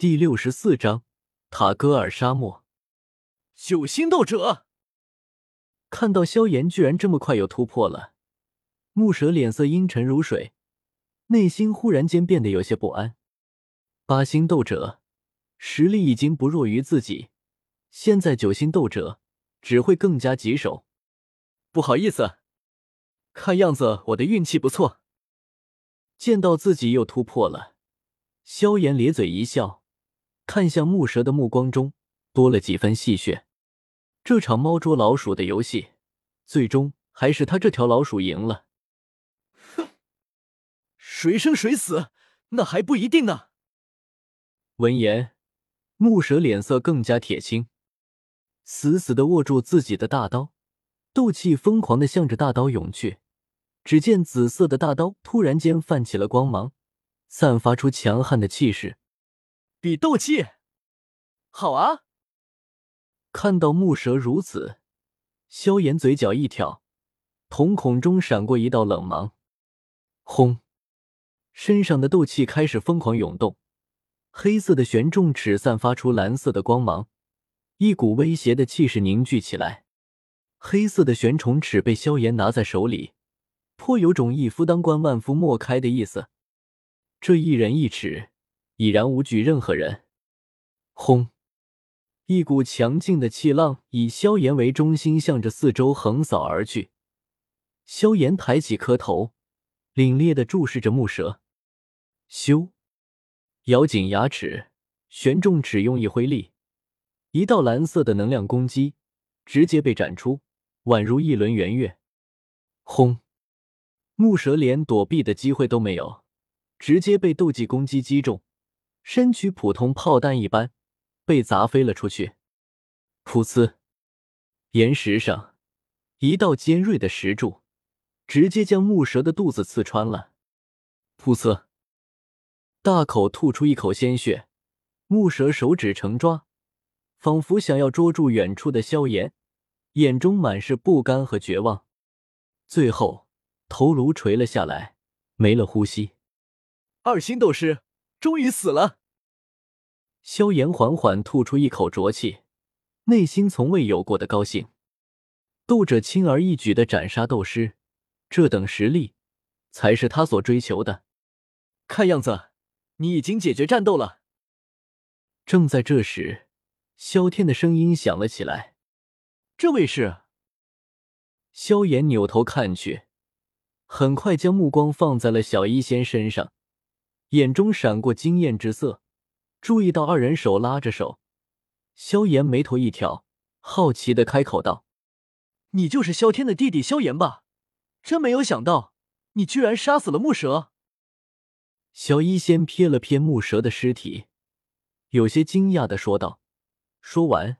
第六十四章塔戈尔沙漠。九星斗者看到萧炎居然这么快有突破了，木蛇脸色阴沉如水，内心忽然间变得有些不安。八星斗者实力已经不弱于自己，现在九星斗者只会更加棘手。不好意思，看样子我的运气不错。见到自己又突破了，萧炎咧嘴一笑。看向木蛇的目光中多了几分戏谑。这场猫捉老鼠的游戏，最终还是他这条老鼠赢了。哼，谁生谁死，那还不一定呢。闻言，木蛇脸色更加铁青，死死的握住自己的大刀，斗气疯狂的向着大刀涌去。只见紫色的大刀突然间泛起了光芒，散发出强悍的气势。比斗气，好啊！看到木蛇如此，萧炎嘴角一挑，瞳孔中闪过一道冷芒。轰！身上的斗气开始疯狂涌动，黑色的玄重尺散发出蓝色的光芒，一股威胁的气势凝聚起来。黑色的玄重尺被萧炎拿在手里，颇有种一夫当关万夫莫开的意思。这一人一尺。已然无惧任何人。轰！一股强劲的气浪以萧炎为中心，向着四周横扫而去。萧炎抬起磕头，凛冽的注视着木蛇。咻！咬紧牙齿，玄重尺用一挥力，一道蓝色的能量攻击直接被斩出，宛如一轮圆月。轰！木蛇连躲避的机会都没有，直接被斗技攻击击中。身躯普通炮弹一般，被砸飞了出去。噗呲，岩石上一道尖锐的石柱，直接将木蛇的肚子刺穿了。噗呲，大口吐出一口鲜血。木蛇手指成抓，仿佛想要捉住远处的萧炎，眼中满是不甘和绝望。最后，头颅垂了下来，没了呼吸。二星斗师。终于死了。萧炎缓缓吐出一口浊气，内心从未有过的高兴。斗者轻而易举的斩杀斗师，这等实力才是他所追求的。看样子，你已经解决战斗了。正在这时，萧天的声音响了起来：“这位是？”萧炎扭头看去，很快将目光放在了小医仙身上。眼中闪过惊艳之色，注意到二人手拉着手，萧炎眉头一挑，好奇的开口道：“你就是萧天的弟弟萧炎吧？真没有想到，你居然杀死了木蛇。”小医仙瞥了瞥木蛇的尸体，有些惊讶的说道。说完，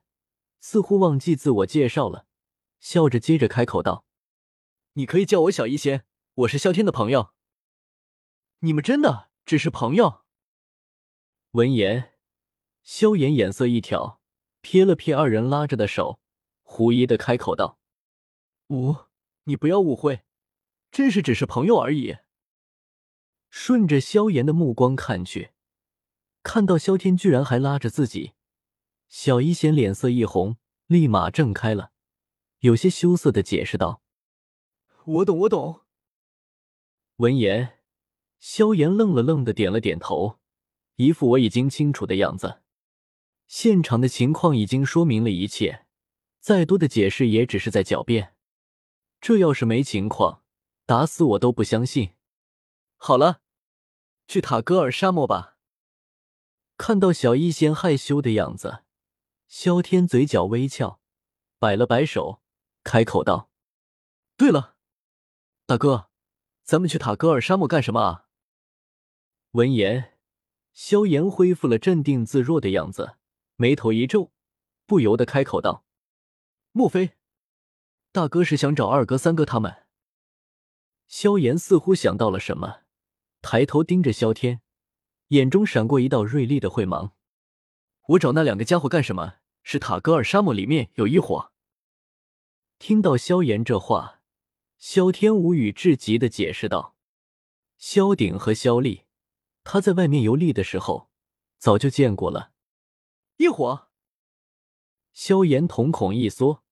似乎忘记自我介绍了，笑着接着开口道：“你可以叫我小医仙，我是萧天的朋友。你们真的？”只是朋友。闻言，萧炎眼色一挑，瞥了瞥二人拉着的手，狐疑的开口道：“五，你不要误会，真是只是朋友而已。”顺着萧炎的目光看去，看到萧天居然还拉着自己，小医仙脸色一红，立马怔开了，有些羞涩的解释道：“我懂，我懂。”闻言。萧炎愣了愣的点了点头，一副我已经清楚的样子。现场的情况已经说明了一切，再多的解释也只是在狡辩。这要是没情况，打死我都不相信。好了，去塔戈尔沙漠吧。看到小一仙害羞的样子，萧天嘴角微翘，摆了摆手，开口道：“对了，大哥，咱们去塔戈尔沙漠干什么啊？”闻言，萧炎恢复了镇定自若的样子，眉头一皱，不由得开口道：“莫非大哥是想找二哥、三哥他们？”萧炎似乎想到了什么，抬头盯着萧天，眼中闪过一道锐利的慧芒：“我找那两个家伙干什么？是塔戈尔沙漠里面有一伙。”听到萧炎这话，萧天无语至极的解释道：“萧鼎和萧厉。”他在外面游历的时候，早就见过了。异火，萧炎瞳孔一缩，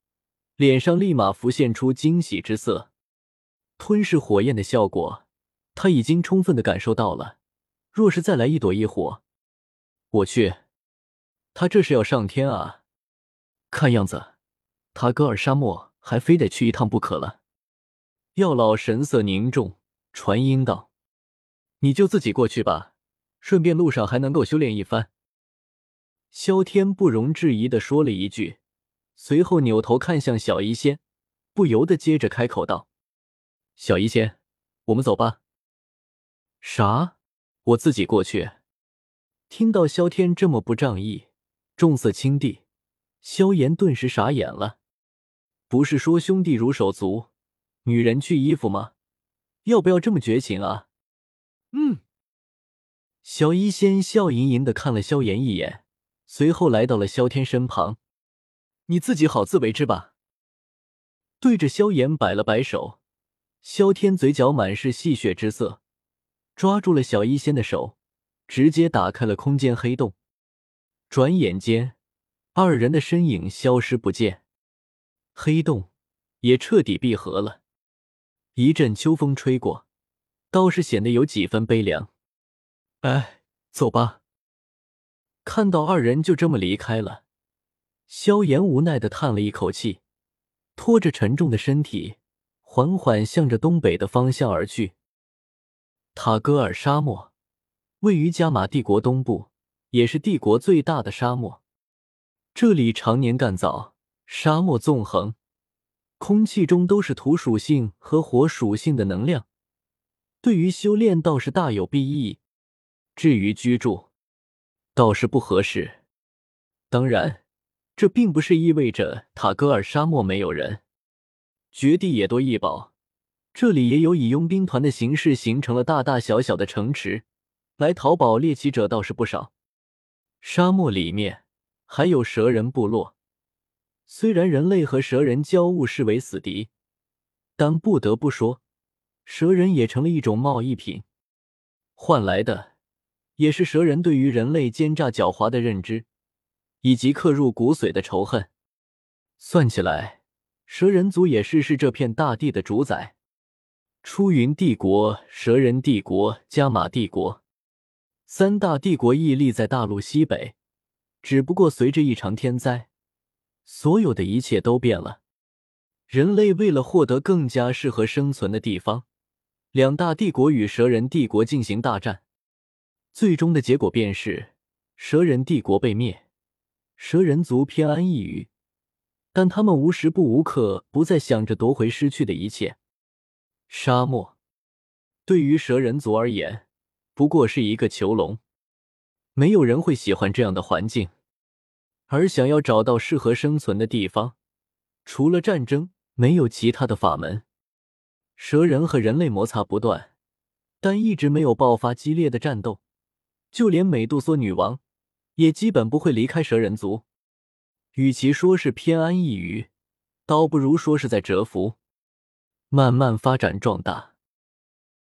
脸上立马浮现出惊喜之色。吞噬火焰的效果，他已经充分的感受到了。若是再来一朵异火，我去，他这是要上天啊！看样子，塔戈尔沙漠还非得去一趟不可了。药老神色凝重，传音道：“你就自己过去吧，顺便路上还能够修炼一番。”萧天不容置疑的说了一句，随后扭头看向小医仙，不由得接着开口道：“小医仙，我们走吧。”啥？我自己过去？听到萧天这么不仗义、重色轻弟，萧炎顿时傻眼了。不是说兄弟如手足，女人去衣服吗？要不要这么绝情啊？嗯。小医仙笑盈盈的看了萧炎一眼。随后来到了萧天身旁，你自己好自为之吧。对着萧炎摆了摆手，萧天嘴角满是戏谑之色，抓住了小医仙的手，直接打开了空间黑洞。转眼间，二人的身影消失不见，黑洞也彻底闭合了。一阵秋风吹过，倒是显得有几分悲凉。哎，走吧。看到二人就这么离开了，萧炎无奈的叹了一口气，拖着沉重的身体，缓缓向着东北的方向而去。塔戈尔沙漠位于加玛帝国东部，也是帝国最大的沙漠。这里常年干燥，沙漠纵横，空气中都是土属性和火属性的能量，对于修炼倒是大有裨益。至于居住，倒是不合适。当然，这并不是意味着塔戈尔沙漠没有人，绝地也多异宝。这里也有以佣兵团的形式形成了大大小小的城池，来淘宝猎奇者倒是不少。沙漠里面还有蛇人部落，虽然人类和蛇人交恶视为死敌，但不得不说，蛇人也成了一种贸易品，换来的。也是蛇人对于人类奸诈狡猾的认知，以及刻入骨髓的仇恨。算起来，蛇人族也是是这片大地的主宰。出云帝国、蛇人帝国、加玛帝国三大帝国屹立在大陆西北。只不过随着一场天灾，所有的一切都变了。人类为了获得更加适合生存的地方，两大帝国与蛇人帝国进行大战。最终的结果便是蛇人帝国被灭，蛇人族偏安一隅，但他们无时不无刻不在想着夺回失去的一切。沙漠对于蛇人族而言，不过是一个囚笼，没有人会喜欢这样的环境，而想要找到适合生存的地方，除了战争，没有其他的法门。蛇人和人类摩擦不断，但一直没有爆发激烈的战斗。就连美杜莎女王也基本不会离开蛇人族。与其说是偏安一隅，倒不如说是在蛰伏，慢慢发展壮大。